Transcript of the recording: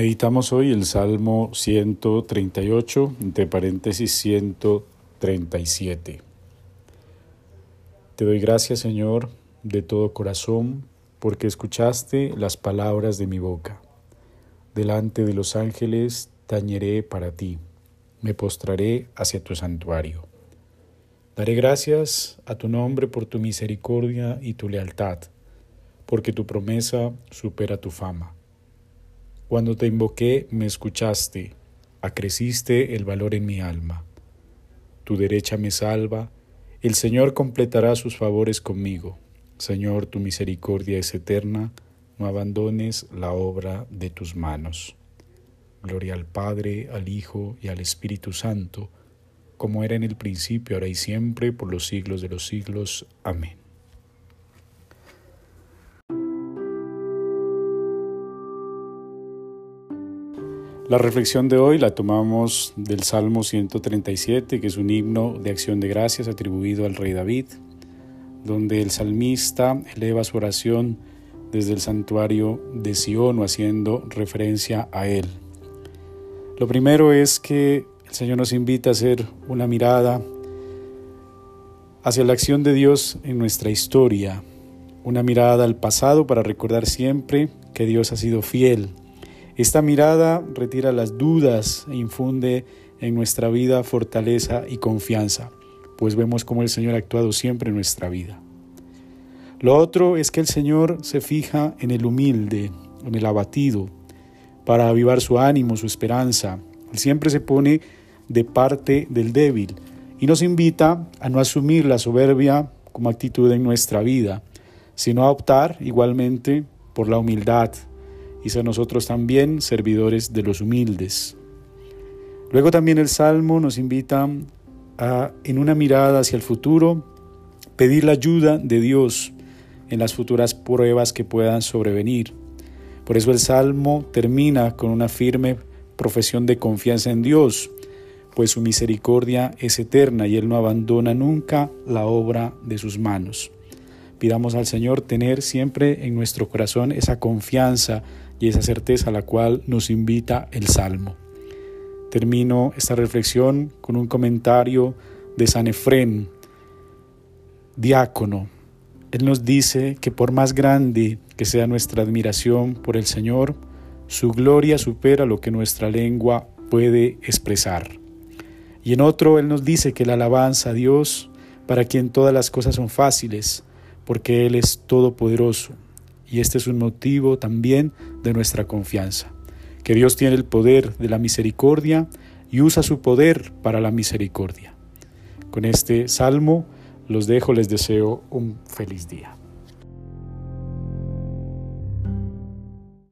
Meditamos hoy el Salmo 138, entre paréntesis 137. Te doy gracias, Señor, de todo corazón, porque escuchaste las palabras de mi boca. Delante de los ángeles tañeré para ti, me postraré hacia tu santuario. Daré gracias a tu nombre por tu misericordia y tu lealtad, porque tu promesa supera tu fama. Cuando te invoqué, me escuchaste, acreciste el valor en mi alma. Tu derecha me salva, el Señor completará sus favores conmigo. Señor, tu misericordia es eterna, no abandones la obra de tus manos. Gloria al Padre, al Hijo y al Espíritu Santo, como era en el principio, ahora y siempre, por los siglos de los siglos. Amén. La reflexión de hoy la tomamos del Salmo 137, que es un himno de acción de gracias atribuido al rey David, donde el salmista eleva su oración desde el santuario de Sion o haciendo referencia a él. Lo primero es que el Señor nos invita a hacer una mirada hacia la acción de Dios en nuestra historia, una mirada al pasado para recordar siempre que Dios ha sido fiel esta mirada retira las dudas e infunde en nuestra vida fortaleza y confianza, pues vemos cómo el Señor ha actuado siempre en nuestra vida. Lo otro es que el Señor se fija en el humilde, en el abatido, para avivar su ánimo, su esperanza. Él siempre se pone de parte del débil y nos invita a no asumir la soberbia como actitud en nuestra vida, sino a optar igualmente por la humildad, y nosotros también servidores de los humildes. Luego también el Salmo nos invita a, en una mirada hacia el futuro, pedir la ayuda de Dios en las futuras pruebas que puedan sobrevenir. Por eso el Salmo termina con una firme profesión de confianza en Dios, pues su misericordia es eterna y Él no abandona nunca la obra de sus manos. Pidamos al Señor tener siempre en nuestro corazón esa confianza y esa certeza a la cual nos invita el Salmo. Termino esta reflexión con un comentario de San Efrén, diácono. Él nos dice que por más grande que sea nuestra admiración por el Señor, su gloria supera lo que nuestra lengua puede expresar. Y en otro Él nos dice que la alabanza a Dios, para quien todas las cosas son fáciles, porque Él es todopoderoso y este es un motivo también de nuestra confianza, que Dios tiene el poder de la misericordia y usa su poder para la misericordia. Con este salmo los dejo, les deseo un feliz día.